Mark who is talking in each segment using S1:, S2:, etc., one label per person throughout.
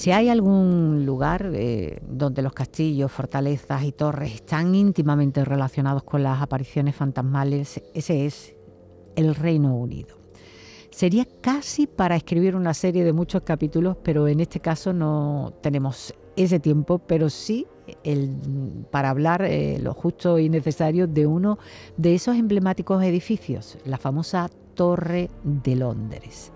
S1: Si hay algún lugar eh, donde los castillos, fortalezas y torres están íntimamente relacionados con las apariciones fantasmales, ese es el Reino Unido. Sería casi para escribir una serie de muchos capítulos, pero en este caso no tenemos ese tiempo, pero sí para hablar eh, lo justo y necesario de uno de esos emblemáticos edificios, la famosa Torre de Londres.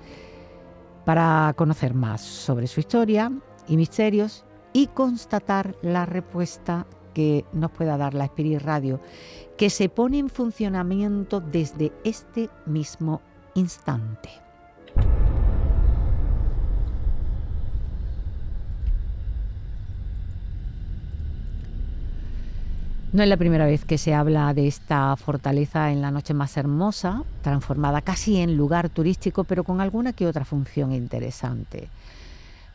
S1: Para conocer más sobre su historia y misterios y constatar la respuesta que nos pueda dar la Spirit Radio, que se pone en funcionamiento desde este mismo instante. No es la primera vez que se habla de esta fortaleza en la noche más hermosa, transformada casi en lugar turístico, pero con alguna que otra función interesante.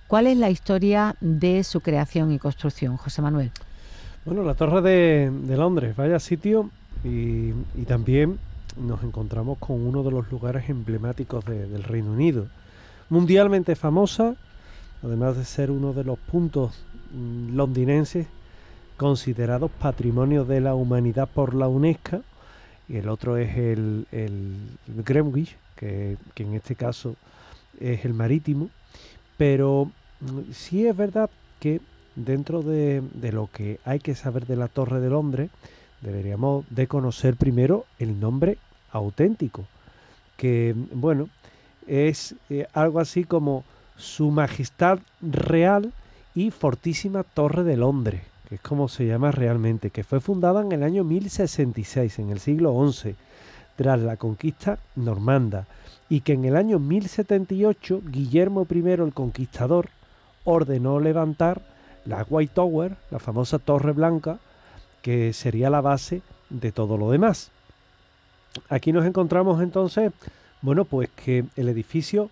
S1: ¿Cuál es la historia de su creación y construcción, José Manuel?
S2: Bueno, la Torre de, Londres, vaya sitio, y, también nos encontramos con uno de los lugares emblemáticos del Reino Unido. Mundialmente famosa, además de ser uno de los puntos mm, londinenses considerados patrimonio de la humanidad por la UNESCO, y el otro es el, Greenwich, que, en este caso es el marítimo, pero mm, sí es verdad que dentro de, de, lo que hay que saber de la Torre de Londres, deberíamos de conocer primero el nombre auténtico, que bueno, es eh, algo así como Su Majestad Real y Fortísima Torre de Londres que es como se llama realmente, que fue fundada en el año 1066, en el siglo XI, tras la conquista normanda, y que en el año 1078 Guillermo I el Conquistador ordenó levantar la White Tower, la famosa Torre Blanca, que sería la base de todo lo demás. Aquí nos encontramos entonces, bueno, pues que el edificio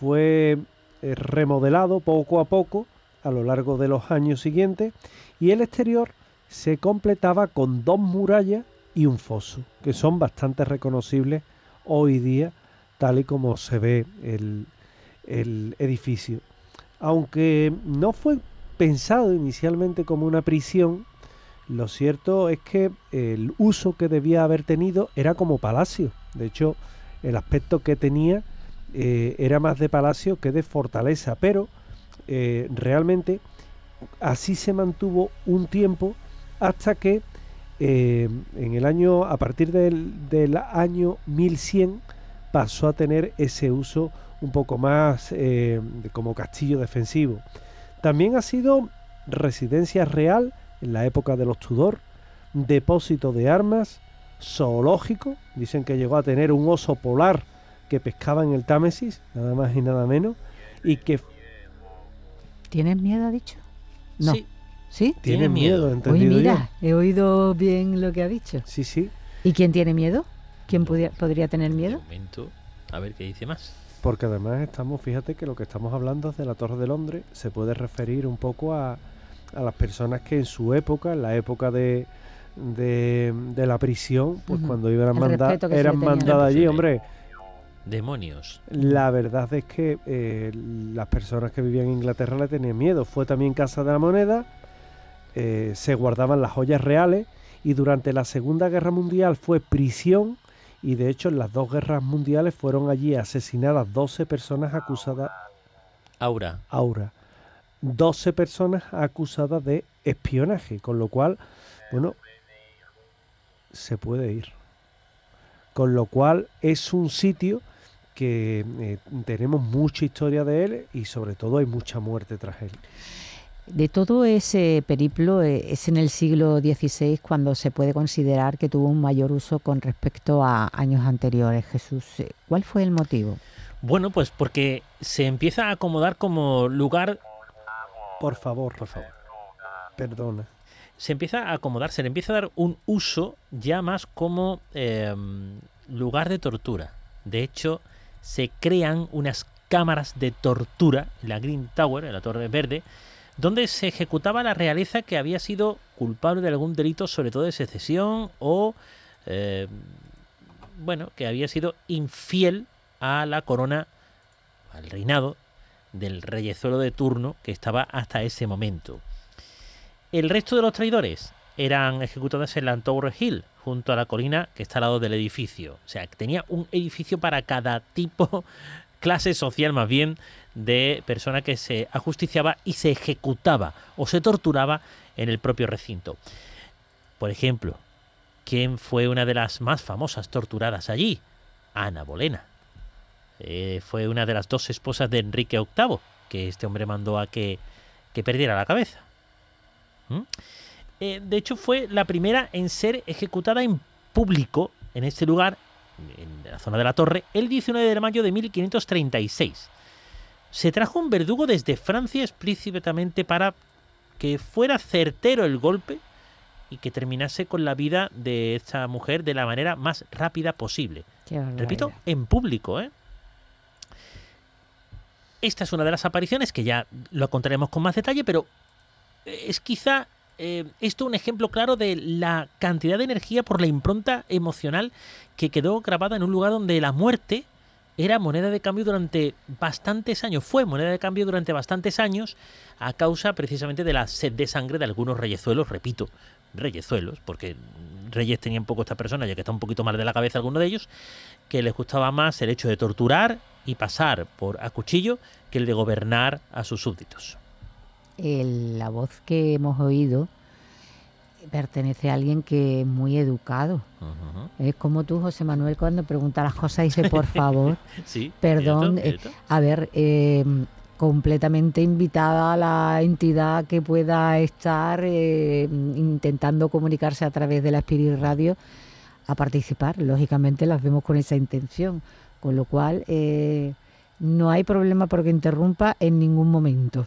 S2: fue eh, remodelado poco a poco a lo largo de los años siguientes y el exterior se completaba con dos murallas y un foso, que son bastante reconocibles hoy día, tal y como se ve el, edificio. Aunque no fue pensado inicialmente como una prisión, lo cierto es que el uso que debía haber tenido era como palacio. De hecho, el aspecto que tenía eh, era más de palacio que de fortaleza, pero eh, realmente así se mantuvo un tiempo hasta que eh, en el año, a partir del, del, año 1100, pasó a tener ese uso un poco más eh, como castillo defensivo. También ha sido residencia real en la época de los Tudor, depósito de armas, zoológico, dicen que llegó a tener un oso polar que pescaba en el Támesis, nada más y nada menos, y que
S1: ¿Tienes miedo, ha dicho?
S3: No.
S1: Sí.
S2: Tiene miedo,
S1: Uy, mira, he oído bien lo que ha dicho.
S2: Sí, sí.
S1: ¿Y quién tiene miedo? ¿Quién podría tener miedo?
S3: momento, a ver qué dice más.
S2: Porque además estamos, fíjate que lo que estamos hablando es de la Torre de Londres, se puede referir un poco a, a las personas que en su época, en la época de, de, la prisión, pues cuando iban a mandar, eran mandadas allí, hombre
S3: demonios.
S2: La verdad es que eh, las personas que vivían en Inglaterra le tenían miedo. Fue también Casa de la Moneda, eh, se guardaban las joyas reales y durante la Segunda Guerra Mundial fue prisión y de hecho en las dos guerras mundiales fueron allí asesinadas 12 personas acusadas.
S3: Aura.
S2: Aura. 12 personas acusadas de espionaje, con lo cual, bueno, se puede ir. Con lo cual es un sitio que eh, tenemos mucha historia de él y sobre todo hay mucha muerte tras él.
S1: De todo ese periplo eh, es en el siglo XVI cuando se puede considerar que tuvo un mayor uso con respecto a años anteriores. Jesús, eh, ¿cuál fue el motivo?
S3: Bueno, pues porque se empieza a acomodar como lugar...
S2: Por favor, por favor. Perdona.
S3: Se empieza a acomodar, se le empieza a dar un uso ya más como lugar de tortura. De hecho, se crean unas cámaras de tortura en la Green Tower, en la Torre Verde, donde se ejecutaba la realeza que había sido culpable de algún delito, sobre todo de secesión o, eh, bueno, que había sido infiel a la corona, al reinado del reyezuelo de turno que estaba hasta ese momento. El resto de los traidores eran ejecutados en la Tower Hill, junto a la colina que está al lado del edificio. O sea, tenía un edificio para cada tipo, clase social más bien, de persona que se ajusticiaba y se ejecutaba o se torturaba en el propio recinto. Por ejemplo, ¿quién fue una de las más famosas torturadas allí? Ana Bolena. Eh, fue una de las dos esposas de Enrique VIII, que este hombre mandó a que, que perdiera la cabeza. ¿Mm? Eh, de hecho, fue la primera en ser ejecutada en público en este lugar, en la zona de la torre, el 19 de mayo de 1536. Se trajo un verdugo desde Francia explícitamente para que fuera certero el golpe y que terminase con la vida de esta mujer de la manera más rápida posible. Repito, en público, ¿eh? Esta es una de las apariciones que ya lo contaremos con más detalle, pero es quizá eh, esto un ejemplo claro de la cantidad de energía por la impronta emocional que quedó grabada en un lugar donde la muerte era moneda de cambio durante bastantes años, fue moneda de cambio durante bastantes años a causa precisamente de la sed de sangre de algunos reyezuelos, repito, reyezuelos, porque reyes tenían poco esta persona, ya que está un poquito mal de la cabeza alguno de ellos, que les gustaba más el hecho de torturar y pasar por a cuchillo que el de gobernar a sus súbditos.
S1: La voz que hemos oído pertenece a alguien que es muy educado. Es como tú, José Manuel, cuando pregunta las cosas dice, por favor,
S3: sí,
S1: perdón. Eh, a ver, eh, completamente invitada a la entidad que pueda estar eh, intentando comunicarse a través de la Spirit Radio a participar. Lógicamente las vemos con esa intención, con lo cual no hay problema porque interrumpa en ningún momento.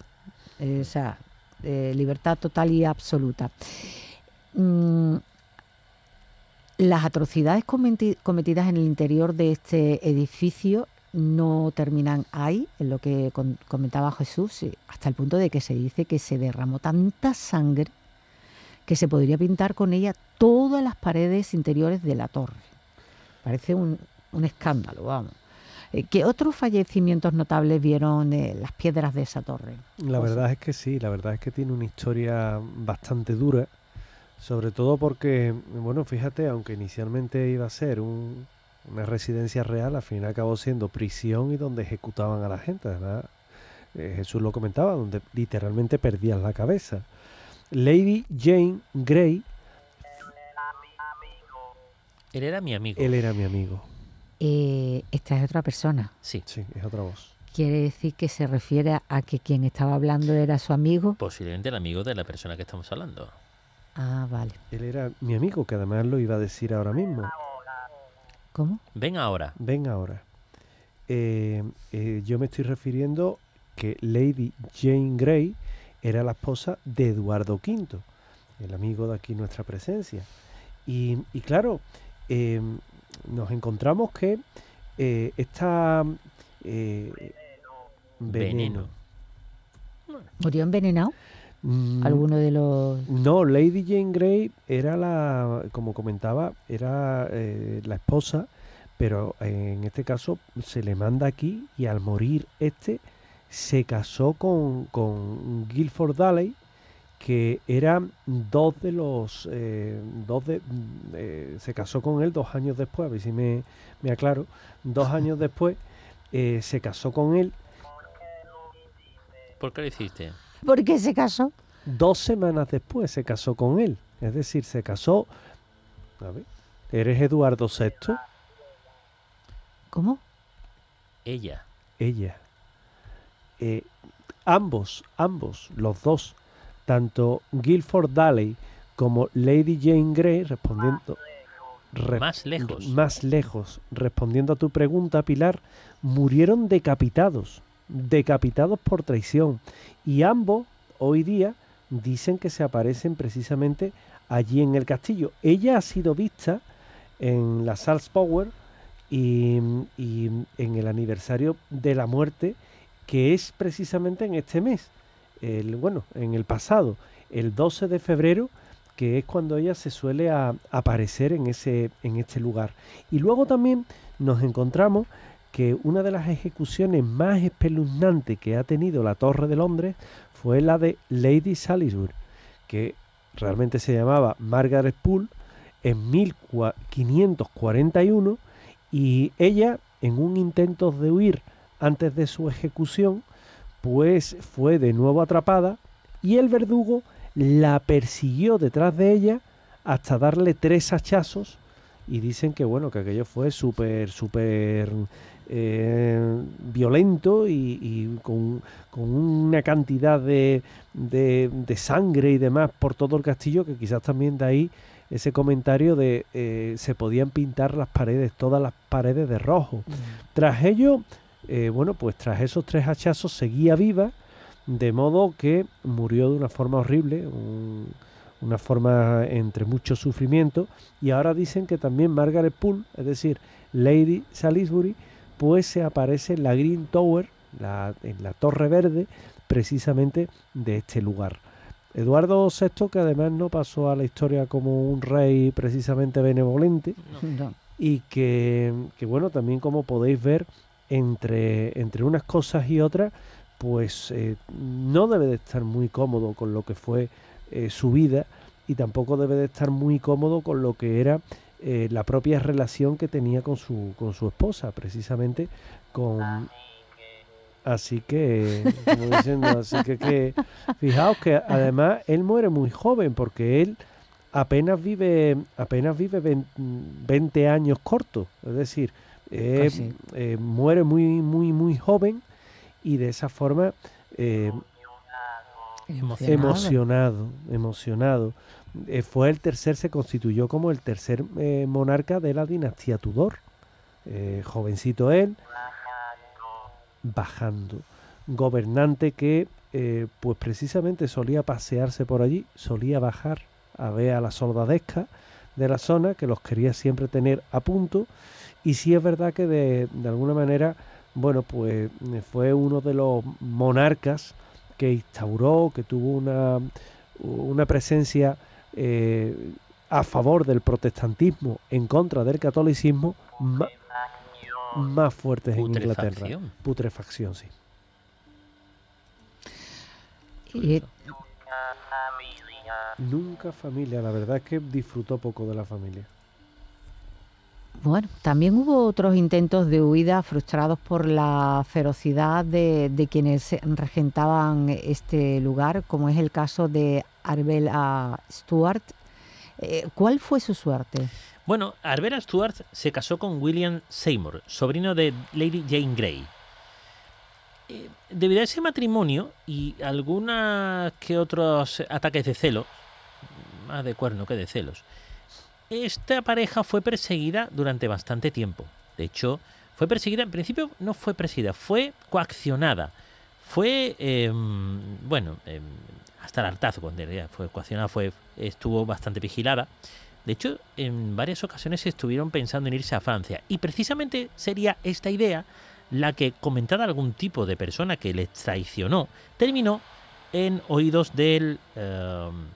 S1: O sea, libertad total y absoluta. Mm, las atrocidades cometidas en el interior de este edificio no terminan ahí, en lo que comentaba Jesús, hasta el punto de que se dice que se derramó tanta sangre que se podría pintar con ella todas las paredes interiores de la torre. Parece un, escándalo, vamos. Eh, ¿Qué otros fallecimientos notables vieron las piedras de esa torre?
S2: La verdad es que sí, la verdad es que tiene una historia bastante dura sobre todo porque, bueno, fíjate, aunque inicialmente iba a ser una residencia real, al final acabó siendo prisión y donde ejecutaban a la gente, ¿verdad? Eh, Jesús lo comentaba, donde literalmente perdían la cabeza. Lady Jane Grey.
S3: Él era mi amigo.
S2: Él era mi amigo.
S1: Eh, esta es otra persona.
S3: Sí.
S2: Sí, es otra voz.
S1: ¿Quiere decir que se refiere a que quien estaba hablando era su amigo?
S3: Posiblemente el amigo de la persona que estamos hablando.
S1: Ah, vale.
S2: Él era mi amigo, que además lo iba a decir ahora mismo.
S1: ¿Cómo?
S3: Ven ahora.
S2: Ven ahora. Eh, eh, yo me estoy refiriendo que Lady Jane Grey era la esposa de Eduardo V, el amigo de aquí nuestra presencia. Y, claro, eh, nos encontramos que esta
S3: veneno.
S1: ¿Murió envenenado? Mm, ¿Alguno de los...?
S2: No, Lady Jane Grey era la, como comentaba, era eh, la esposa, pero en este caso se le manda aquí y al morir este se casó con, con Guilford Dalley, que eran dos de los eh, dos de eh, se casó con él dos años después a ver si me, me aclaro dos años después se casó con él
S3: ¿por qué lo hiciste?
S1: ¿Por qué se casó?
S2: Dos semanas después se casó con él. Es decir, se casó. A ver, ¿eres Eduardo VI?
S1: ¿Cómo?
S3: Ella.
S2: Ella. Eh, ambos, ambos, los dos, tanto Guilford Dalley como Lady Jane Grey, respondiendo.
S3: más lejos.
S2: Más lejos. Respondiendo a tu pregunta, Pilar, murieron decapitados. Decapitados por traición. Y ambos, hoy día, dicen que se aparecen precisamente allí en el castillo. Ella ha sido vista en la Sals Power y, en el aniversario de la muerte que es precisamente en este mes, bueno, en el pasado, el 12 de febrero, que es cuando ella se suele aparecer en, ese, en este lugar. Y luego también nos encontramos que una de las ejecuciones más espeluznantes que ha tenido la Torre de Londres fue la de Lady Salisbury, que realmente se llamaba Margaret Poole, en 1541 y ella, en un intento de huir antes de su ejecución, pues fue de nuevo atrapada y el verdugo la persiguió detrás de ella hasta darle tres hachazos y dicen que bueno, que aquello fue súper, súper eh, violento y, con, una cantidad de, de, sangre y demás por todo el castillo que quizás también de ahí ese comentario de eh, se podían pintar las paredes, todas las paredes de rojo. Tras ello, eh, bueno, pues tras esos tres hachazos seguía viva, de modo que murió de una forma horrible, una forma entre mucho sufrimiento, y ahora dicen que también Margaret Poole, es decir, Lady Salisbury, pues se aparece en la Green Tower, en la Torre Verde, precisamente de este lugar. Eduardo VI, que además no pasó a la historia como un rey precisamente benevolente, y que, bueno, también como podéis ver, entre, entre unas cosas y otras, pues eh, no debe de estar muy cómodo con lo que fue eh, su vida y tampoco debe de estar muy cómodo con lo que era eh, la propia relación que tenía con su, con su esposa, precisamente con, Así que, así que, fijaos que además él muere muy joven porque él apenas vive apenas vive 20 años cortos, es decir, eh, eh, muere muy muy muy joven y de esa forma eh, emocionado, emocionado. fue el tercer, se constituyó como el tercer monarca de la dinastía Tudor. jovencito él, bajando. Gobernante que pues precisamente solía pasearse por allí, solía bajar a ver a la soldadesca de la zona, que los quería siempre tener a punto. Y sí es verdad que de, alguna manera, bueno, pues fue uno de los monarcas que instauró, que tuvo una, una presencia eh, a favor del protestantismo, en contra del catolicismo, más fuertes en Inglaterra. Putrefacción, sí. Nunca familia, la verdad es que disfrutó poco de la familia.
S1: Bueno, también hubo otros intentos de huida frustrados por la ferocidad de, quienes regentaban este lugar, como es el caso de Arbella Stuart. Eh, ¿Cuál fue su suerte?
S3: Bueno, Arbella Stuart se casó con William Seymour, sobrino de Lady Jane Grey. Eh, debido a ese matrimonio y algunos que otros ataques de celo, más de cuerno que de celos, esta pareja fue perseguida durante bastante tiempo. De hecho, fue perseguida, en principio no fue perseguida, fue coaccionada. Fue, em, bueno, em, hasta el hartazgo, en realidad, fue coaccionada, fue, estuvo bastante vigilada. De hecho, en varias ocasiones estuvieron pensando en irse a Francia. Y precisamente sería esta idea la que, comentada algún tipo de persona que les traicionó, terminó en oídos del, em,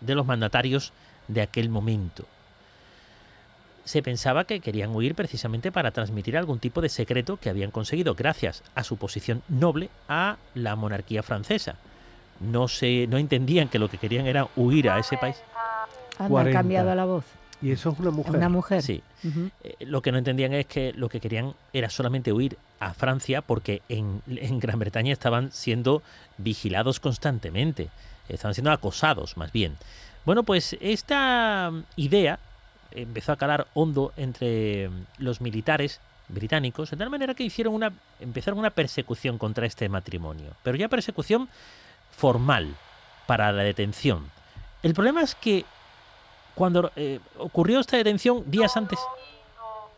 S3: de los mandatarios de aquel momento. Se pensaba que querían huir precisamente para transmitir algún tipo de secreto que habían conseguido gracias a su posición noble a la monarquía francesa. No, se, no entendían que lo que querían era huir a ese país
S1: ha cambiado la voz.
S2: Y eso es una mujer.
S1: Una mujer.
S3: Sí. Eh, lo que no entendían es que lo que querían era solamente huir a Francia porque en, Gran Bretaña estaban siendo vigilados constantemente. Estaban siendo acosados, más bien. Bueno, pues esta idea empezó a calar hondo entre los militares británicos, de tal manera que hicieron una, empezaron una persecución contra este matrimonio. Pero ya persecución formal para la detención. El problema es que cuando eh, ocurrió esta detención días antes,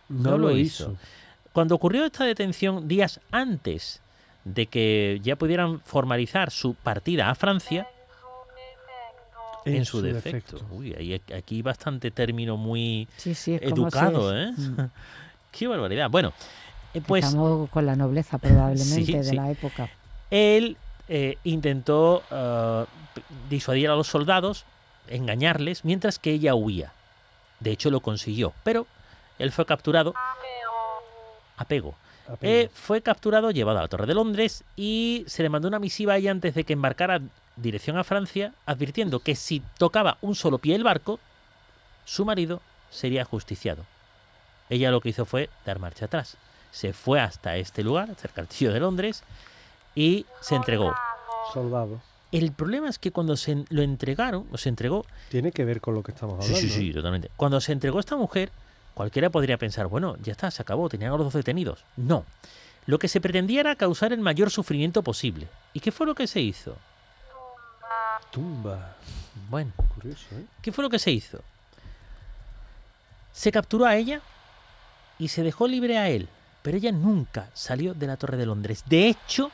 S2: no, lo hizo.
S3: Cuando ocurrió esta detención días antes de que ya pudieran formalizar su partida a Francia, en, su, defecto. Uy, hay aquí bastante término muy educado, ¿eh? Mm. Qué barbaridad. Bueno,
S1: eh, pues. Estamos con la nobleza probablemente de la época.
S3: Él eh, intentó disuadir a los soldados, engañarles mientras que ella huía. De hecho lo consiguió, pero él fue capturado. Apego. eh, fue capturado, llevado a la Torre de Londres y se le mandó una misiva a ella antes de que embarcara dirección a Francia, advirtiendo que si tocaba un solo pie el barco, su marido sería justiciado. Ella lo que hizo fue dar marcha atrás. Se fue hasta este lugar, cerca del castillo de Londres, y se entregó.
S2: Soldado.
S3: El problema es que cuando se lo entregaron, o se entregó.
S2: Tiene que ver con lo que estamos hablando.
S3: Sí, sí, sí, totalmente. Cuando se entregó esta mujer, cualquiera podría pensar, bueno, ya está, se acabó, tenían a los dos detenidos. No. Lo que se pretendía era causar el mayor sufrimiento posible. ¿Y qué fue lo que se hizo?
S2: Tumba.
S3: Bueno,
S2: curioso, ¿eh?
S3: ¿Qué fue lo que se hizo? Se capturó a ella y se dejó libre a él, pero ella nunca salió de la Torre de Londres. De hecho,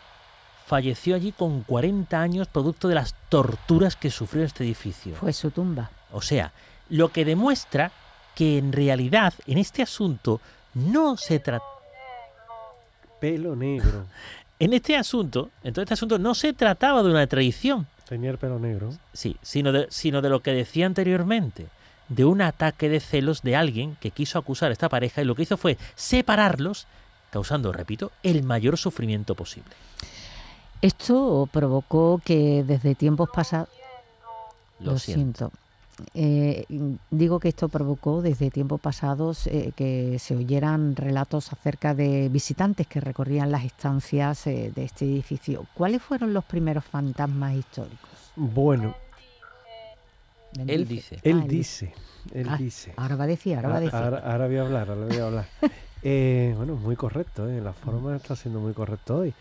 S3: falleció allí con 40 años producto de las torturas que sufrió este edificio.
S1: Fue su tumba.
S3: O sea, lo que demuestra que en realidad en este asunto no se trata...
S2: Pelo negro.
S3: En este asunto, en todo este asunto no se trataba de una traición.
S2: Tenía el pelo negro.
S3: Sí, sino de, sino de lo que decía anteriormente, de un ataque de celos de alguien que quiso acusar a esta pareja y lo que hizo fue separarlos, causando, repito, el mayor sufrimiento posible.
S1: Esto provocó que desde tiempos pasados...
S3: Lo, siento.
S1: Eh, digo que esto provocó desde tiempos pasados eh, que se oyeran relatos acerca de visitantes que recorrían las estancias eh, de este edificio. ¿Cuáles fueron los primeros fantasmas históricos?
S2: Bueno,
S3: él dice.
S2: Él ah, dice. Él
S1: ah,
S2: dice.
S1: Ahora va a decir, ahora va a decir.
S2: Ahora, voy a hablar, ahora voy a hablar. bueno, muy correcto, la forma está siendo muy correcto hoy.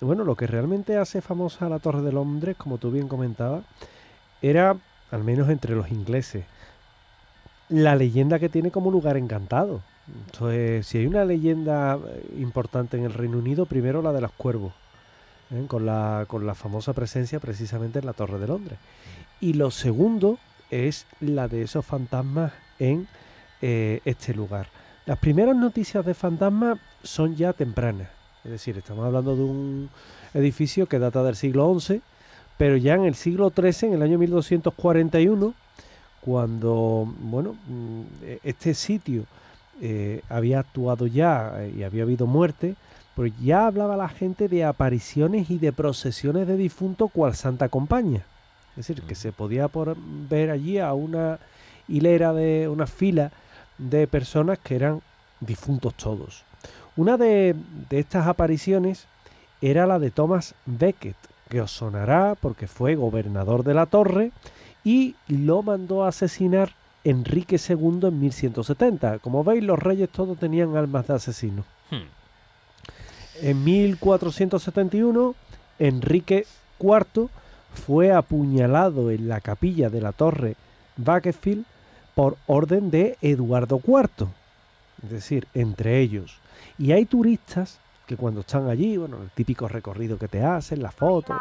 S2: bueno, lo que realmente hace famosa la Torre de Londres, como tú bien comentabas, era al menos entre los ingleses, la leyenda que tiene como lugar encantado. Entonces, si hay una leyenda eh, importante en el Reino Unido, primero la de los cuervos, ¿eh? con, la, con la famosa presencia precisamente en la Torre de Londres. Y lo segundo es la de esos fantasmas en eh, este lugar. Las primeras noticias de fantasmas son ya tempranas, es decir, estamos hablando de un edificio que data del siglo XI, pero ya en el siglo XIII, en el año 1241, cuando bueno, mm, este sitio eh, había actuado ya eh, y había habido muerte, pues ya hablaba la gente de apariciones y de procesiones de difuntos cual Santa Compañía. Es decir, que se podía por ver allí a una hilera de una fila de personas que eran difuntos todos. Una de, de estas apariciones era la de Thomas Becket, que os sonará porque fue gobernador de la Torre y lo mandó a asesinar Enrique II en 1170. Como veis, los reyes todos tenían almas de asesinos. Hmm. En 1471, Enrique IV fue apuñalado en la capilla de la torre Bakefield por orden de Eduardo IV, es decir, entre ellos. Y hay turistas cuando están allí, bueno, el típico recorrido que te hacen, las fotos,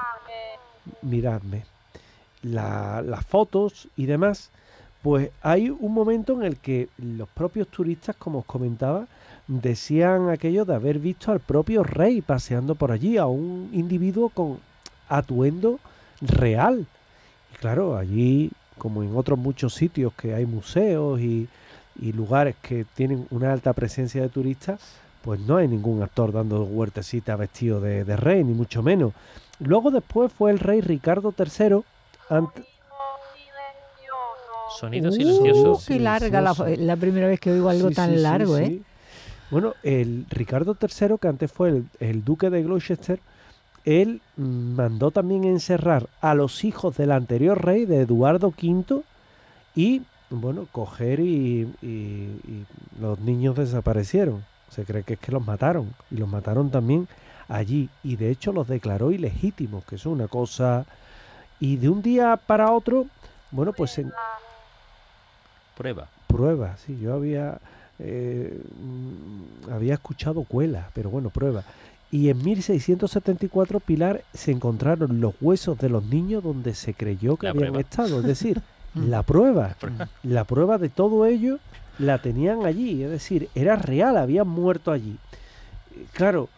S2: miradme, las fotos y demás, pues hay un momento en el que los propios turistas, como os comentaba, decían aquello de haber visto al propio rey paseando por allí, a un individuo con atuendo real. Y claro, allí, como en otros muchos sitios que hay museos y lugares que tienen una alta presencia de turistas, pues no hay ningún actor dando huertecita vestido de, rey, ni mucho menos. Luego después fue el rey Ricardo III.
S3: Sonido uh,
S1: qué larga la, primera vez que oigo algo tan largo, ¿eh?
S2: Bueno, el Ricardo III, que antes fue el, el, duque de Gloucester, él mandó también encerrar a los hijos del anterior rey, de Eduardo V, y, bueno, coger y los niños desaparecieron. Se cree que es que los mataron y los mataron también allí y de hecho los declaró ilegítimos, que es una cosa... Y de un día para otro, bueno, pues en...
S3: Prueba.
S2: Prueba, sí, yo había... Eh, mm, había escuchado cuela, pero bueno, prueba. Y en 1674 Pilar se encontraron los huesos de los niños donde se creyó que habían estado. Es decir, la prueba, la prueba de todo ello la tenían allí, es decir, era real, habían muerto allí. Claro,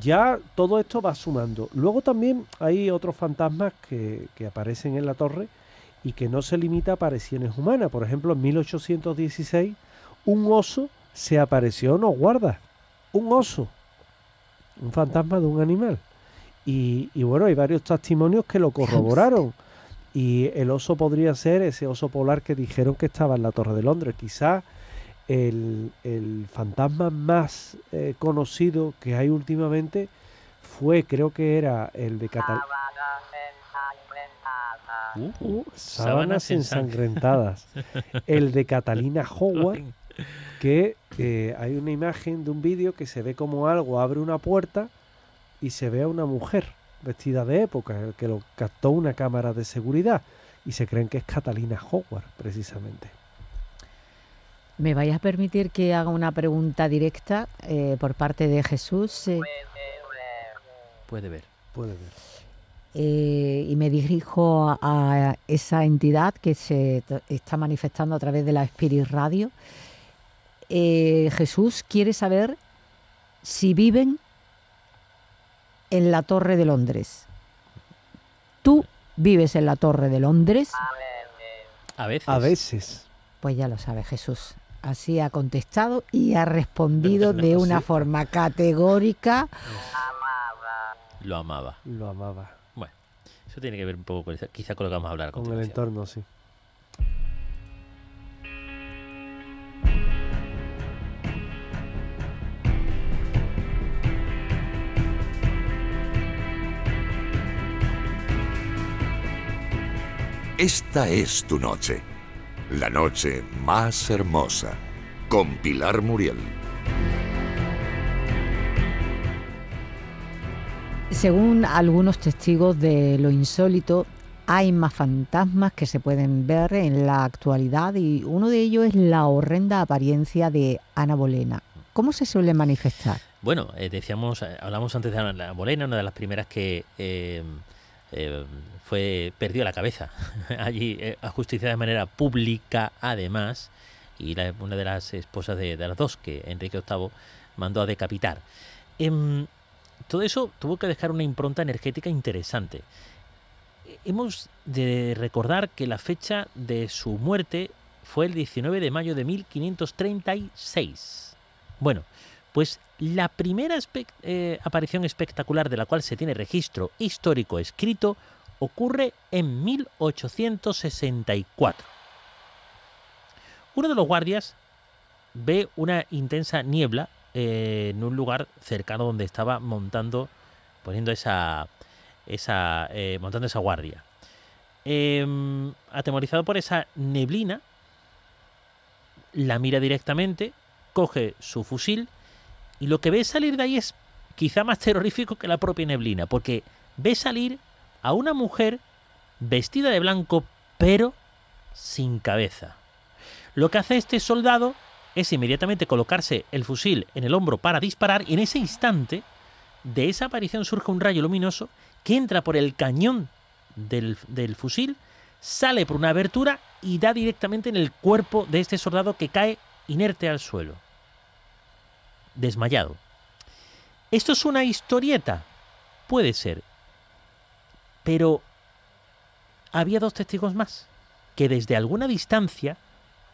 S2: ya todo esto va sumando. Luego también hay otros fantasmas que, aparecen en la torre y que no se limita a apariciones humanas. Por ejemplo, en 1816 un oso se apareció no guarda Un oso un fantasma de un animal. Y, y bueno, hay varios testimonios que lo corroboraron. Y el oso podría ser ese oso polar que dijeron que estaba en la Torre de Londres. Quizás el, el fantasma más eh, conocido que hay últimamente fue, creo que era el de Catalina.
S3: Uh,
S2: Uh,
S3: sábanas
S2: ensangrentadas. el de Catalina Howard, que eh, hay una imagen de un vídeo que se ve como algo abre una puerta y se ve a una mujer vestida de época, que lo captó una cámara de seguridad. Y se creen que es Catalina Howard, precisamente.
S1: ¿Me vais a permitir que haga una pregunta directa eh, por parte de Jesús? eh,
S3: Puede ver.
S2: Puede ver.
S1: eh, y me dirijo a, a esa entidad que se está manifestando a través de la Spirit Radio. Eh, Jesús quiere saber si viven en la Torre de Londres. ¿Tú vives en la Torre de Londres?
S3: A veces.
S2: A veces.
S1: Pues ya lo sabe Jesús. Así ha contestado y ha respondido de una
S3: sí.
S1: forma categórica.
S3: Lo amaba.
S2: Lo amaba.
S3: Bueno, eso tiene que ver un poco con, quizá con lo que vamos a hablar a
S2: Con el entorno, sí.
S4: Esta es tu noche. La noche más hermosa. Con Pilar Muriel.
S1: Según algunos testigos de lo insólito, hay más fantasmas que se pueden ver en la actualidad y uno de ellos es la horrenda apariencia de Ana Bolena. ¿Cómo se suele manifestar?
S3: Bueno, eh, decíamos, eh, hablamos antes de Ana Bolena, una de las primeras que eh, eh, fue perdió la cabeza allí eh, ajusticiada de manera pública, además, y la- una de las esposas de, de las dos que Enrique VIII mandó a decapitar. Em, todo eso tuvo que dejar una impronta energética interesante. Hemos de recordar que la fecha de su muerte fue el 19 de mayo de 1536. Bueno, pues la primera eh, aparición espectacular de la cual se tiene registro histórico escrito ocurre en 1864. Uno de los guardias ve una intensa niebla eh, en un lugar cercano donde estaba montando, poniendo esa, esa eh, montando esa guardia. Em, atemorizado por esa neblina, la mira directamente, coge su fusil y lo que ve salir de ahí es quizá más terrorífico que la propia neblina, porque ve salir a una mujer vestida de blanco pero sin cabeza. Lo que hace este soldado es inmediatamente colocarse el fusil en el hombro para disparar y en ese instante de esa aparición surge un rayo luminoso que entra por el cañón del, del fusil, sale por una abertura y da directamente en el cuerpo de este soldado que cae inerte al suelo, desmayado. ¿Esto es una historieta? Puede ser. Pero había dos testigos más que desde alguna distancia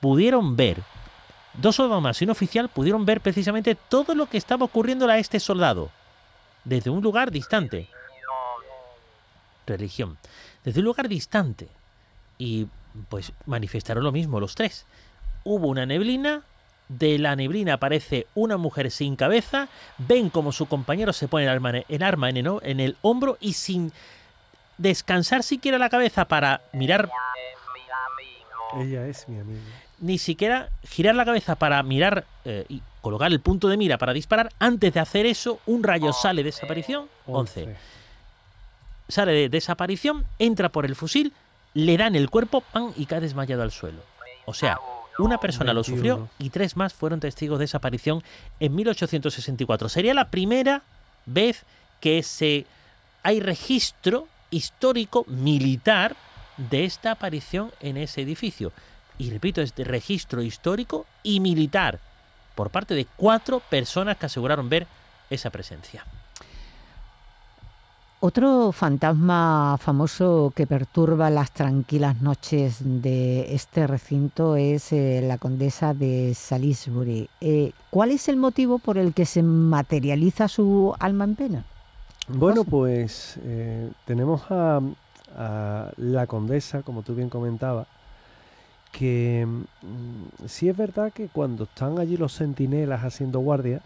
S3: pudieron ver, dos más y un oficial pudieron ver precisamente todo lo que estaba ocurriendo a este soldado, desde un lugar distante. Religión. Desde un lugar distante. Y pues manifestaron lo mismo los tres. Hubo una neblina, de la neblina aparece una mujer sin cabeza, ven como su compañero se pone el arma, en el hombro y sin descansar siquiera la cabeza para mirar,
S2: Ella es mi amiga.
S3: ni siquiera girar la cabeza para mirar eh, y colocar el punto de mira para disparar, antes de hacer eso, un rayo sale de desaparición, 11. Sale de desaparición, entra por el fusil, le da en el cuerpo, pan, y cae desmayado al suelo. O sea, una persona lo
S2: 21.
S3: sufrió y tres más fueron testigos de esa aparición en 1864. Sería la primera vez que se hay registro histórico militar de esta aparición en ese edificio. Y repito, es de registro histórico y militar por parte de cuatro personas que aseguraron ver esa presencia.
S1: Otro fantasma famoso que perturba las tranquilas noches de este recinto es eh, la condesa de Salisbury. Eh, ¿Cuál es el motivo por el que se materializa su alma en pena?
S2: Bueno, pues eh, tenemos a, la condesa, como tú bien comentabas, que mm, sí es verdad que cuando están allí los centinelas haciendo guardia,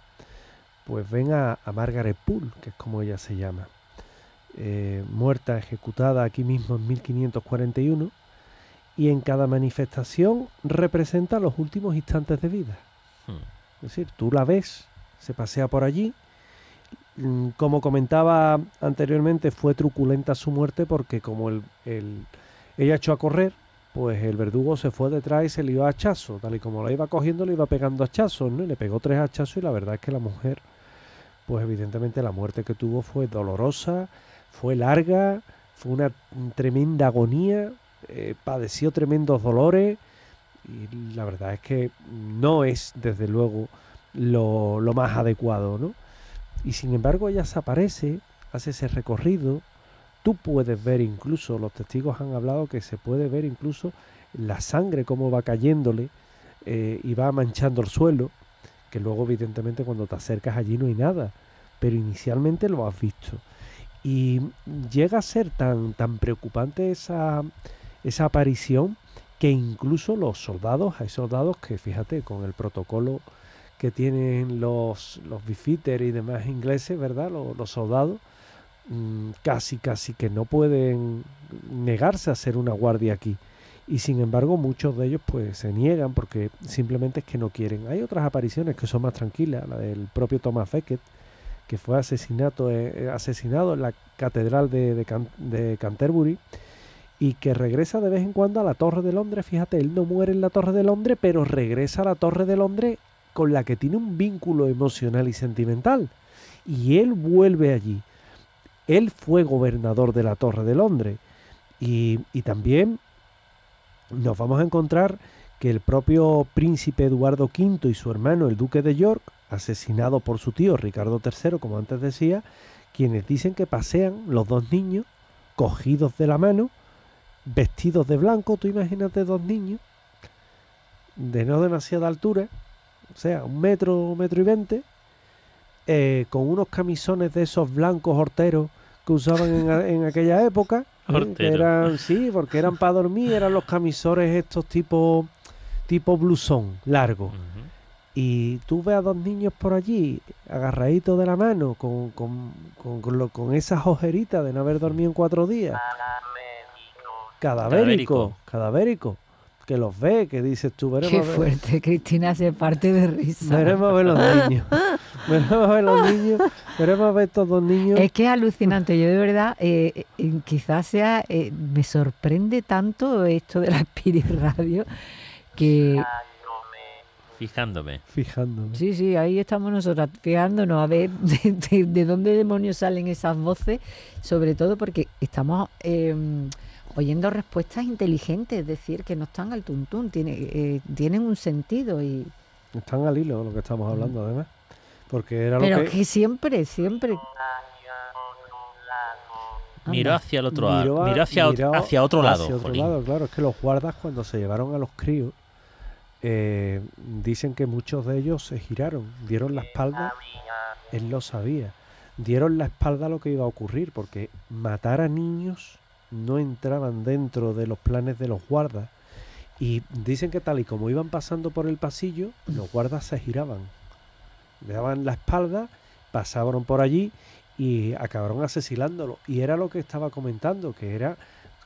S2: pues ven a, a Margaret Poole, que es como ella se llama eh, muerta, ejecutada aquí mismo en 1541, y en cada manifestación representa los últimos instantes de vida. Hmm. Es decir, tú la ves, se pasea por allí. Mm, como comentaba anteriormente, fue truculenta su muerte porque como el, ella echó a correr, pues el verdugo se fue detrás y se le iba a hachazo. Tal y como la iba cogiendo, le iba pegando hachazos, ¿no? Y le pegó tres hachazos y la verdad es que la mujer, pues evidentemente la muerte que tuvo fue dolorosa, fue larga, fue una tremenda agonía, eh, padeció tremendos dolores y la verdad es que no es desde luego lo, lo más adecuado, ¿no? Y sin embargo ella se aparece, hace ese recorrido, tú puedes ver incluso, los testigos han hablado que se puede ver incluso la sangre cómo va cayéndole eh, y va manchando el suelo, que luego evidentemente cuando te acercas allí no hay nada, pero inicialmente lo has visto. Y llega a ser tan, tan preocupante esa, esa aparición que incluso los soldados, hay soldados que fíjate, con el protocolo que tienen los, los y demás ingleses, ¿verdad? Los, soldados, mm, casi, casi que no pueden negarse a hacer una guardia aquí. Y sin embargo, muchos de ellos pues se niegan porque simplemente es que no quieren. Hay otras apariciones que son más tranquilas, la del propio Thomas Becket, que fue asesinato, eh, eh, asesinado en la Catedral de, Canterbury y que regresa de vez en cuando a la Torre de Londres. Fíjate, él no muere en la Torre de Londres, pero regresa a la Torre de Londres con la que tiene un vínculo emocional y sentimental. Y él vuelve allí. Él fue gobernador de la Torre de Londres. Y, y también nos vamos a encontrar que el propio príncipe Eduardo V y su hermano, el duque de York, asesinado por su tío Ricardo III, como antes decía, quienes dicen que pasean los dos niños cogidos de la mano, vestidos de blanco, tú imagínate dos niños, de no demasiada altura, o sea, un metro, un metro y veinte, eh, con unos camisones de esos blancos horteros que usaban en, aquella época, ¿eh? eran, sí, porque eran para dormir, eran los camisones estos tipo, tipo blusón, largo y tú ves a dos niños por allí, agarraditos de la mano, con, con, con, esas ojeritas de no haber dormido en cuatro días. Cadavérico, cadavérico. Que los ve, que dices tú, veremos.
S1: Qué fuerte, Cristina se parte de risa.
S2: Veremos a ver los niños. veremos a ver los niños. Veremos a ver estos dos niños.
S1: Es que es alucinante. Yo de verdad, eh, eh, quizás sea, eh, me sorprende tanto esto de la Spirit Radio que
S3: Fijándome.
S2: Fijándome.
S1: Sí, sí, ahí estamos nosotros, fijándonos a ver de, dónde demonios salen esas voces, sobre todo porque estamos em, oyendo respuestas inteligentes, es decir, que no están al tuntún, tiene, eh, tienen un sentido y...
S2: Están al hilo lo que estamos hablando, además. Porque era
S1: Pero
S2: lo
S1: que... siempre, siempre...
S3: Miró hacia el otro lado, miró hacia, hacia otro lado.
S2: Hacia otro lado, claro, es que los guardas cuando se llevaron a los críos eh, dicen que muchos de ellos se giraron, dieron la espalda, él lo sabía, dieron la espalda a lo que iba a ocurrir, porque matar a niños no entraban dentro de los planes de los guardas. Y dicen que tal y como iban pasando por el pasillo, los guardas se giraban, le daban la espalda, pasaron por allí y acabaron asesinándolo. Y era lo que estaba comentando, que era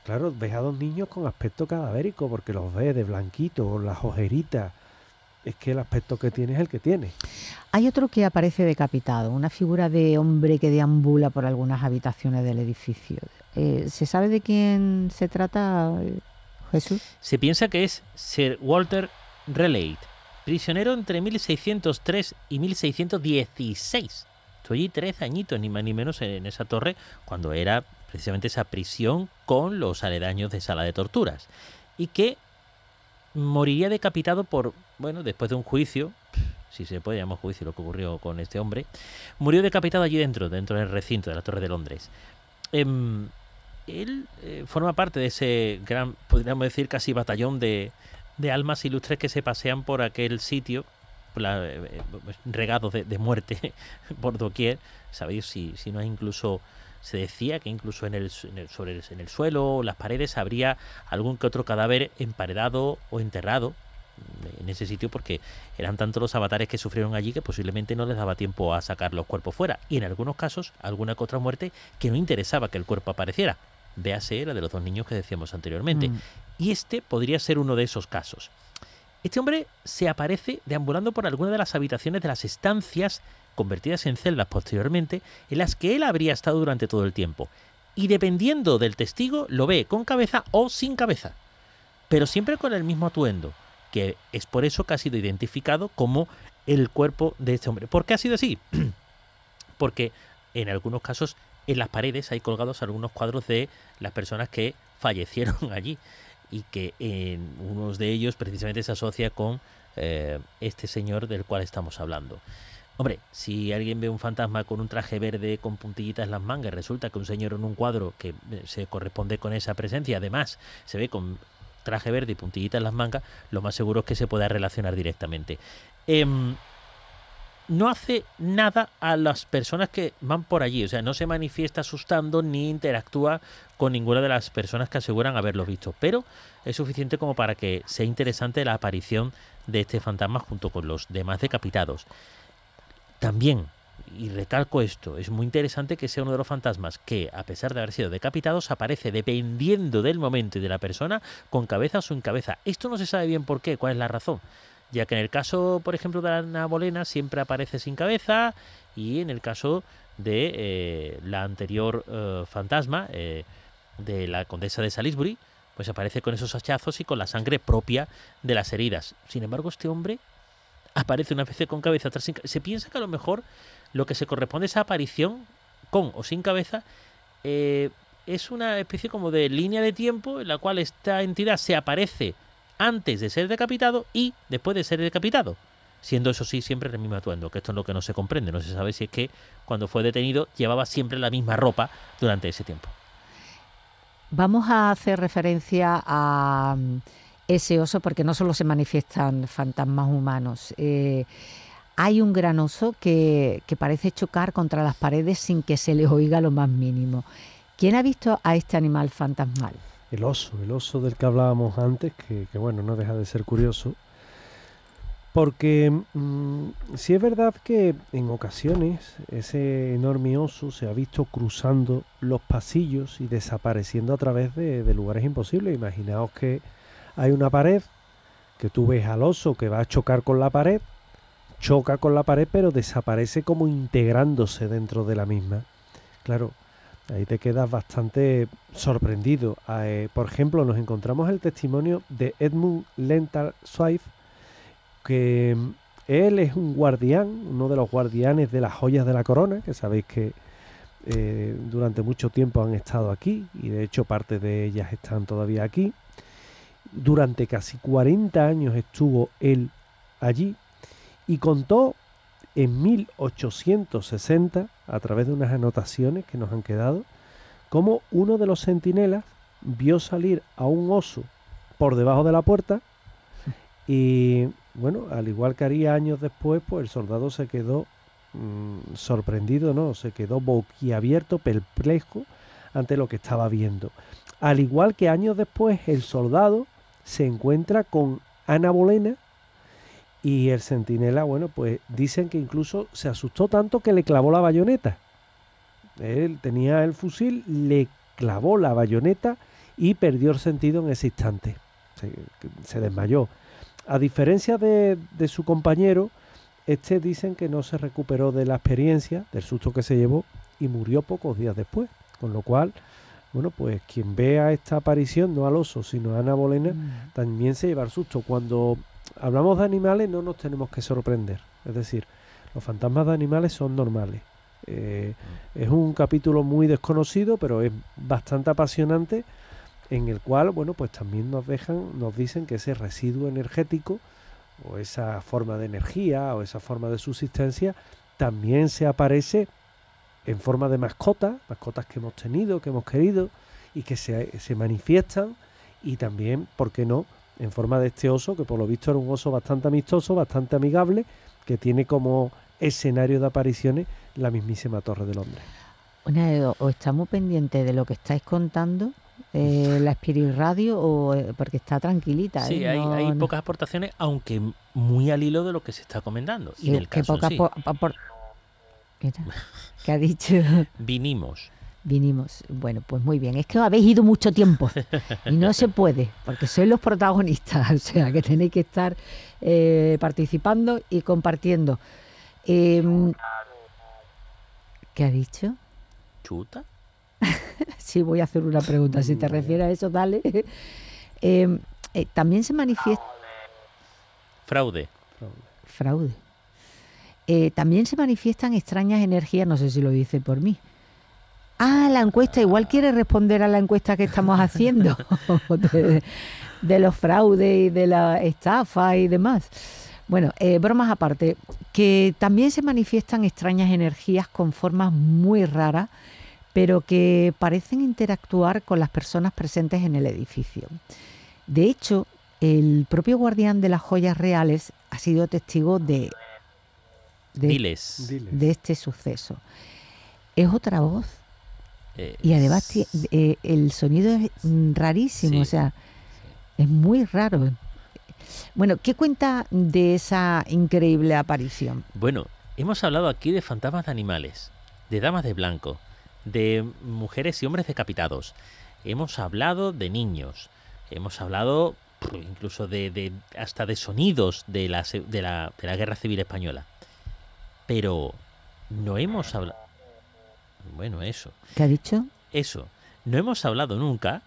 S2: Claro, ves a dos niños con aspecto cadavérico porque los ves de blanquito, las ojeritas. Es que el aspecto que tiene es el que tiene.
S1: Hay otro que aparece decapitado, una figura de hombre que deambula por algunas habitaciones del edificio. Eh, ¿Se sabe de quién se trata, Jesús?
S3: Se piensa que es Sir Walter Raleigh, prisionero entre 1603 y 1616. Estoy allí tres añitos, ni más ni menos, en esa torre, cuando era precisamente esa prisión con los aledaños de sala de torturas. Y que moriría decapitado por, bueno, después de un juicio, si se puede llamar juicio lo que ocurrió con este hombre, murió decapitado allí dentro, dentro del recinto de la Torre de Londres. em, él eh, forma parte de ese gran, podríamos decir, casi batallón de, de almas ilustres que se pasean por aquel sitio, la, eh, eh, regado de, muerte por doquier. Sabéis, si, si no hay incluso, se decía que incluso en el, en sobre en el suelo, las paredes, habría algún que otro cadáver emparedado o enterrado en ese sitio porque eran tantos los avatares que sufrieron allí que posiblemente no les daba tiempo a sacar los cuerpos fuera. Y en algunos casos alguna que otra muerte que no interesaba que el cuerpo apareciera. Véase la de los dos niños que decíamos anteriormente. Mm. y este podría ser uno de esos casos. Este hombre se aparece deambulando por alguna de las habitaciones de las estancias convertidas en celdas posteriormente en las que él habría estado durante todo el tiempo. Y dependiendo del testigo lo ve con cabeza o sin cabeza pero siempre con el mismo atuendo que es por eso que ha sido identificado como el cuerpo de este hombre. ¿Por qué ha sido así? Porque en algunos casos en las paredes hay colgados algunos cuadros de las personas que fallecieron allí y que en unos de ellos precisamente se asocia con eh, este señor del cual estamos hablando. Hombre, si alguien ve un fantasma con un traje verde con puntillitas en las mangas, resulta que un señor en un cuadro que eh, se corresponde con esa presencia, además se ve con traje verde y puntillita en las mangas, lo más seguro es que se pueda relacionar directamente. Eh, no hace nada a las personas que van por allí, o sea, no se manifiesta asustando ni interactúa con ninguna de las personas que aseguran haberlo visto, pero es suficiente como para que sea interesante la aparición de este fantasma junto con los demás decapitados. También y recalco esto, es muy interesante que sea uno de los fantasmas que, a pesar de haber sido decapitados, aparece dependiendo del momento y de la persona, con cabeza o sin cabeza. Esto no se sabe bien por qué, cuál es la razón. Ya que en el caso, por ejemplo, de la Ana Bolena siempre aparece sin cabeza y en el caso de eh, la anterior eh, fantasma, eh, de la condesa de Salisbury, pues aparece con esos hachazos y con la sangre propia de las heridas. Sin embargo, este hombre aparece una vez con cabeza, otra sin Se piensa que a lo mejor lo que se corresponde a esa aparición, con o sin cabeza, eh, es una especie como de línea de tiempo en la cual esta entidad se aparece antes de ser decapitado y después de ser decapitado. Siendo eso sí siempre el mismo atuendo, que esto es lo que no se comprende. No se sabe si es que cuando fue detenido llevaba siempre la misma ropa durante ese tiempo.
S1: Vamos a hacer referencia a mm, ese oso porque no solo se manifiestan fantasmas humanos. Eh, hay un gran oso que, parece chocar contra las paredes sin que se le oiga lo más mínimo. ¿Quién ha visto a este animal fantasmal?
S2: El oso, el oso del que hablábamos antes, que, bueno, no deja de ser curioso. Porque mm, si es verdad que en ocasiones ese enorme oso se ha visto cruzando los pasillos y desapareciendo a través de, de lugares imposibles. Imaginaos que hay una pared, que tú ves al oso que va a chocar con la pared choca con la pared pero desaparece como integrándose dentro de la misma. Claro, ahí te quedas bastante sorprendido. Eh, por ejemplo, nos encontramos el testimonio de Edmund Lentar Swift, que mm, él es un guardián, uno de los guardianes de las joyas de la corona, que sabéis que eh, durante mucho tiempo han estado aquí y de hecho parte de ellas están todavía aquí. Durante casi 40 años estuvo él allí y contó en 1860, a través de unas anotaciones que nos han quedado, cómo uno de los centinelas vio salir a un oso por debajo de la puerta y bueno, al igual que haría años después, pues el soldado se quedó mm, sorprendido, ¿no? Se quedó boquiabierto, perplejo ante lo que estaba viendo. Al igual que años después, el soldado se encuentra con Ana Bolena, y el centinela, bueno, pues dicen que incluso se asustó tanto que le clavó la bayoneta. Él tenía el fusil, le clavó la bayoneta y perdió el sentido en ese instante. Se, desmayó. A diferencia de, de, su compañero, este dicen que no se recuperó de la experiencia, del susto que se llevó y murió pocos días después. Con lo cual, bueno, pues quien vea esta aparición, no al oso, sino a Ana Bolena, mm. también se lleva el susto. Cuando hablamos de animales no nos tenemos que sorprender. Es decir, los fantasmas de animales son normales. Eh, es un capítulo muy desconocido, pero es bastante apasionante, en el cual, bueno, pues también nos dejan, nos dicen que ese residuo energético, o esa forma de energía, o esa forma de subsistencia, también se aparece en forma de mascotas, mascotas que hemos tenido, que hemos querido y que se, se manifiestan y también, ¿por qué no?, en forma de este oso, que por lo visto era un oso bastante amistoso, bastante amigable, que tiene como escenario de apariciones la mismísima Torre de Londres.
S1: Bueno, o estamos pendientes de lo que estáis contando, eh, la Spirit Radio, o eh, porque está tranquilita.
S3: Sí,
S1: ¿eh?
S3: hay,
S1: No-
S3: hay
S1: no-
S3: pocas aportaciones, aunque muy al hilo de lo que se está comentando. y
S1: sí,
S3: del
S1: que
S3: caso
S1: pocas
S3: sí.
S1: po- apor- Mira, ¿qué ha dicho?
S3: Vinimos.
S1: Vinimos. Bueno, pues muy bien. Es que habéis ido mucho tiempo y no se puede, porque sois los protagonistas, o sea que tenéis que estar eh, participando y compartiendo. Em, ¿Qué ha dicho?
S3: Chuta.
S1: Sí, voy a hacer una pregunta. Si te refieres a eso, dale. Em, eh, también se manifiesta
S3: Fraude.
S1: fraude. Eh, también se manifiestan extrañas energías, no sé si lo dice por mí. Ah, la encuesta, igual quiere responder a la encuesta que estamos haciendo de, de los fraudes y de la estafa y demás. Bueno, eh, bromas aparte, que también se manifiestan extrañas energías con formas muy raras, pero que parecen interactuar con las personas presentes en el edificio. De hecho, el propio guardián de las joyas reales ha sido testigo de, de,
S3: Diles.
S2: Diles.
S1: de este suceso. Es otra voz
S3: Eh,
S1: y además eh, el sonido es rarísimo,
S3: Sí.
S1: o sea, es muy raro. Bueno, ¿qué cuenta de esa increíble aparición?
S3: Bueno, hemos hablado aquí de fantasmas de animales, de damas de blanco, de mujeres y hombres decapitados. Hemos hablado de niños. Hemos hablado incluso de, de- hasta de sonidos de la, de, la, de la Guerra Civil Española. Pero no hemos hablado... Bueno, eso.
S1: ¿Qué ha dicho?
S3: Eso. No hemos hablado nunca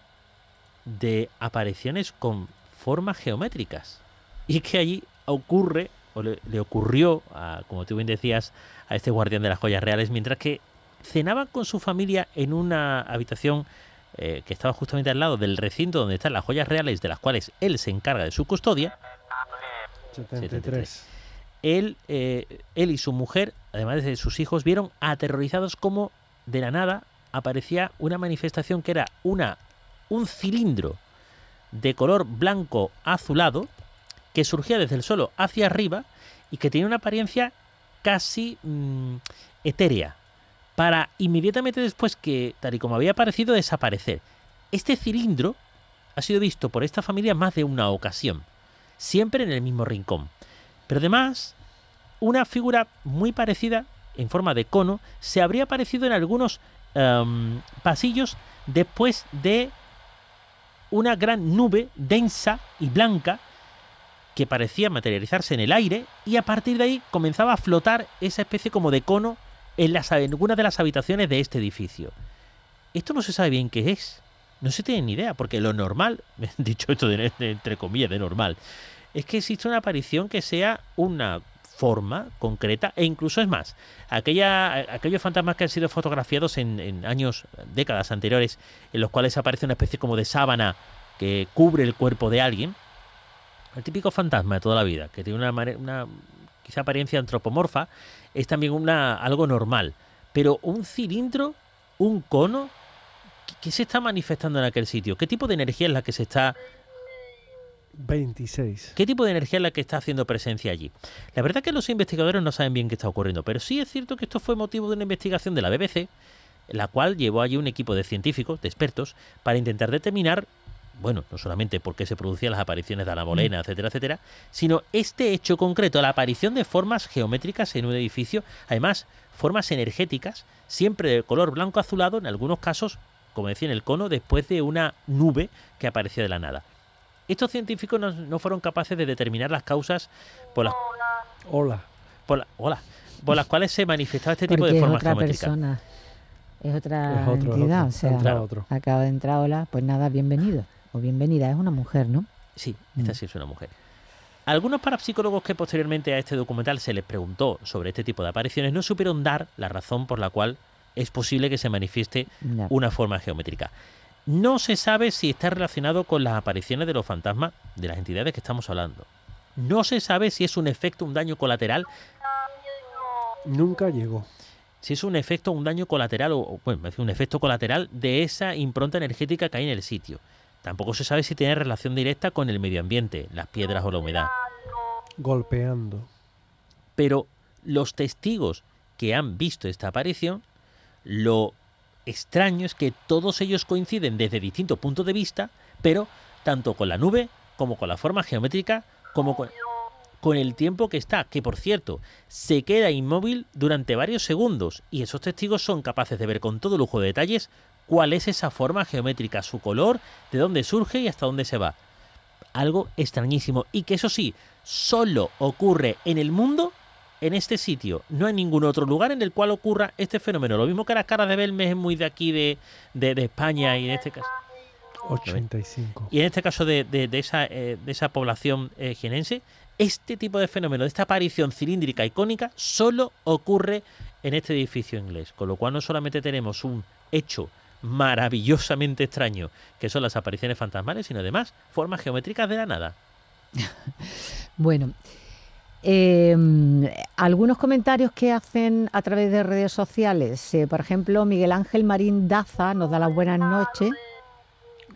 S3: de apariciones con formas geométricas. Y que allí ocurre, o le, le ocurrió, a, como tú bien decías, a este guardián de las joyas reales, mientras que cenaba con su familia en una habitación eh, que estaba justamente al lado del recinto donde están las joyas reales, de las cuales él se encarga de su custodia.
S2: 73.
S3: Él, eh, él y su mujer, además de sus hijos, vieron aterrorizados como de la nada aparecía una manifestación que era una, un cilindro de color blanco azulado que surgía desde el suelo hacia arriba y que tenía una apariencia casi mm, etérea para inmediatamente después que, tal y como había aparecido, desaparecer. Este cilindro ha sido visto por esta familia más de una ocasión, siempre en el mismo rincón. Pero además, una figura muy parecida, en forma de cono, se habría aparecido en algunos em, pasillos después de una gran nube densa y blanca que parecía materializarse en el aire y a partir de ahí comenzaba a flotar esa especie como de cono en, las, de las habitaciones de este edificio. Esto no se sabe bien qué es. No se tiene ni idea, porque lo normal, dicho esto entre comillas de normal, es que existe una aparición que sea una forma concreta e incluso es más, aquella, aquellos fantasmas que han sido fotografiados en, años, décadas anteriores, en los cuales aparece una especie como de sábana que cubre el cuerpo de alguien, el típico fantasma de toda la vida, que tiene una, una quizá apariencia antropomorfa, es también una, algo normal. Pero un cilindro, un cono, ¿qué- ¿qué se está manifestando en aquel sitio? ¿Qué tipo de energía es la que se está
S2: 26.
S3: ¿Qué tipo de energía es la que está haciendo presencia allí? La verdad es que los investigadores no saben bien qué está ocurriendo, pero sí es cierto que esto fue motivo de una investigación de la BBC, la cual llevó allí un equipo de científicos, de expertos, para intentar determinar, bueno, no solamente por qué se producían las apariciones de la molena, etcétera, etcétera, sino este hecho concreto, la aparición de formas geométricas en un edificio, además, formas energéticas, siempre de color blanco azulado, en algunos casos, como decía en el cono, después de una nube que aparecía de la nada. Estos científicos no, no fueron capaces de determinar las causas por las,
S2: Hola.
S3: por la- hola, por las cuales se manifestaba este tipo
S1: Porque
S3: de
S1: es
S3: formas
S1: otra
S3: geométricas.
S1: persona, es otra
S2: Es otro, es
S1: entidad,
S2: otro.
S1: o sea,
S2: Ha entrado otro.
S1: acaba de entrar, hola, pues nada, bienvenido o bienvenida, es una mujer, ¿no?
S3: Sí, esta
S1: Mm.
S3: sí es una mujer. Algunos parapsicólogos que posteriormente a este documental se les preguntó sobre este tipo de apariciones no supieron dar la razón por la cual es posible que se manifieste una forma geométrica. No se sabe si está relacionado con las apariciones de los fantasmas de las entidades que estamos hablando. No se sabe si es un efecto, un daño colateral
S2: Nunca llegó.
S3: si es un efecto, un daño colateral, o bueno, un efecto colateral de esa impronta energética que hay en el sitio. Tampoco se sabe si tiene relación directa con el medio ambiente, las piedras o la humedad.
S2: Golpeando.
S3: Pero los testigos que han visto esta aparición, lo extraño es que todos ellos coinciden desde distintos puntos de vista, pero tanto con la nube como con la forma geométrica, como con, con el tiempo que está, que por cierto, se queda inmóvil durante varios segundos y esos testigos son capaces de ver con todo lujo de detalles cuál es esa forma geométrica, su color, de dónde surge y hasta dónde se va. Algo extrañísimo y que eso sí, solo ocurre en el mundo, en este sitio. No hay ningún otro lugar en el cual ocurra este fenómeno. Lo mismo que las caras de Belmes es muy de aquí, de, de, España y en este caso...
S2: 85.
S3: Y en este caso de, esa, eh, de esa población eh, este tipo de fenómeno, de esta aparición cilíndrica icónica, solo ocurre en este edificio inglés. Con lo cual no solamente tenemos un hecho maravillosamente extraño, que son las apariciones fantasmales, sino además formas geométricas de la nada.
S1: bueno, em, algunos comentarios que hacen a través de redes sociales. Eh, por ejemplo, Miguel Ángel Marín Daza nos da las buenas noches.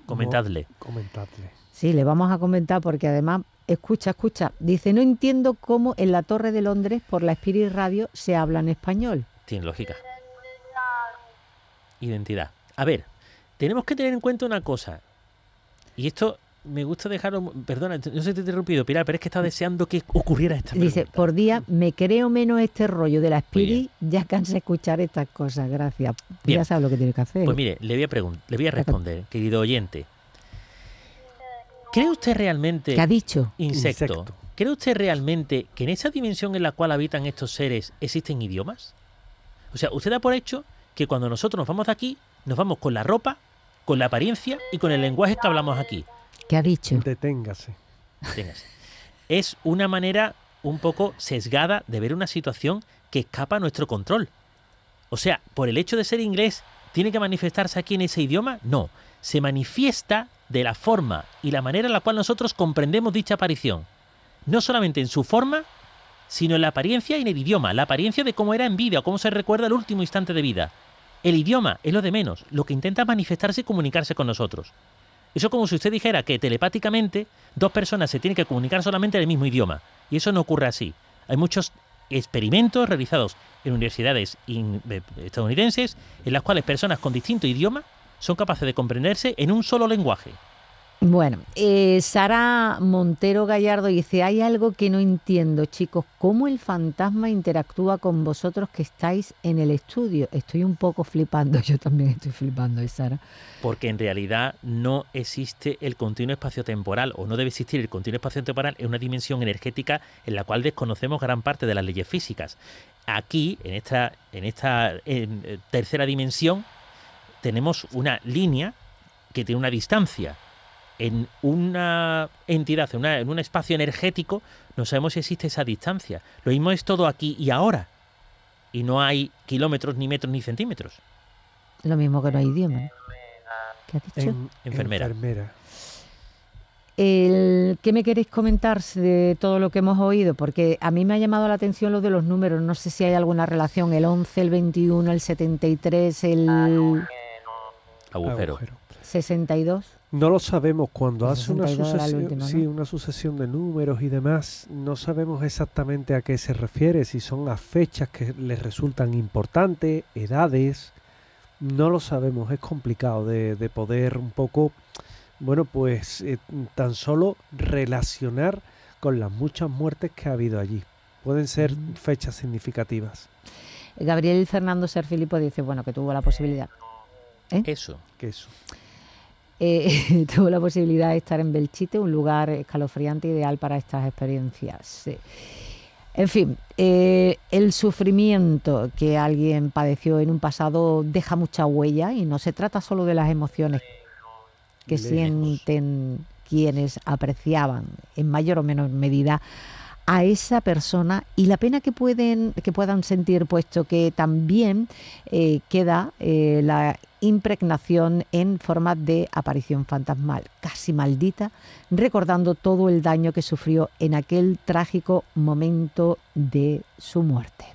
S3: Comentadle.
S2: comentadle.
S1: Sí, le vamos a comentar porque además Escucha, escucha. Dice, no entiendo cómo en la Torre de Londres por la Spirit Radio se habla en español.
S3: Tiene lógica. Identidad. A ver, tenemos que tener en cuenta una cosa. Y esto me gusta dejarlo. Perdona, no sé si te he interrumpido, Pilar, pero es que estaba deseando que ocurriera esta
S1: Dice, por día me creo menos este rollo de la Spirit, ya cansa escuchar estas cosas. Gracias. Ya sabes lo que tiene que hacer.
S3: Pues mire, le voy a, le voy a responder, querido oyente. ¿Cree usted realmente...
S1: ¿Qué ha dicho?
S3: Insecto. ¿Cree usted realmente que en esa dimensión en la cual habitan estos seres existen idiomas? O sea, usted da por hecho que cuando nosotros nos vamos de aquí, nos vamos con la ropa, con la apariencia y con el lenguaje que hablamos aquí.
S1: ¿Qué ha dicho?
S2: Deténgase.
S3: Deténgase. Es una manera un poco sesgada de ver una situación que escapa a nuestro control. O sea, por el hecho de ser inglés, ¿tiene que manifestarse aquí en ese idioma? No. Se manifiesta de la forma y la manera en la cual nosotros comprendemos dicha aparición. No solamente en su forma, sino en la apariencia y en el idioma, la apariencia de cómo era en vida o cómo se recuerda el último instante de vida. El idioma es lo de menos, lo que intenta manifestarse y comunicarse con nosotros. Eso es como si usted dijera que telepáticamente dos personas se tienen que comunicar solamente en el mismo idioma. Y eso no ocurre así. Hay muchos experimentos realizados en universidades eh, estadounidenses en las cuales personas con distinto idioma son capaces de comprenderse en un solo lenguaje.
S1: Bueno, eh, Sara Montero Gallardo dice, hay algo que no entiendo, chicos, ¿cómo el fantasma interactúa con vosotros que estáis en el estudio? Estoy un poco flipando, yo también estoy flipando, ¿eh, Sara?
S3: Porque en realidad no existe el continuo espacio-temporal, o no debe existir el continuo espacio-temporal en una dimensión energética en la cual desconocemos gran parte de las leyes físicas. Aquí, en esta, en esta eh, tercera dimensión, tenemos una línea que tiene una distancia. En una entidad, en, un espacio energético, no sabemos si existe esa distancia. Lo mismo es todo aquí y ahora. Y no hay kilómetros, ni metros, ni centímetros.
S1: Lo mismo que no hay idioma. ¿Qué has dicho?
S3: enfermera.
S1: El, ¿Qué me queréis comentar de todo lo que hemos oído? Porque a mí me ha llamado la atención lo de los números. No sé si hay alguna relación. El 11, el 21, el 73, el
S3: agujero.
S1: 62.
S2: No lo sabemos. Cuando hace una sucesión, sí, una sucesión de números y demás, no sabemos exactamente a qué se refiere, si son a fechas que les resultan importantes, edades. No lo sabemos, es complicado de, poder un poco, bueno, pues eh, tan solo relacionar con las muchas muertes que ha habido allí. Pueden ser fechas significativas.
S1: Gabriel Fernando Ser Filipo dice, bueno, que tuvo la posibilidad
S3: ¿Eh? Eso.
S2: ¿Qué eso?
S1: Eh, tuvo la posibilidad de estar en Belchite, un lugar escalofriante ideal para estas experiencias. En fin, eh, el sufrimiento que alguien padeció en un pasado deja mucha huella y no se trata solo de las emociones que sienten quienes apreciaban en mayor o menor medida a esa persona y la pena que pueden que puedan sentir puesto que también queda la impregnación en forma de aparición fantasmal, casi maldita, recordando todo el daño que sufrió en aquel trágico momento de su muerte.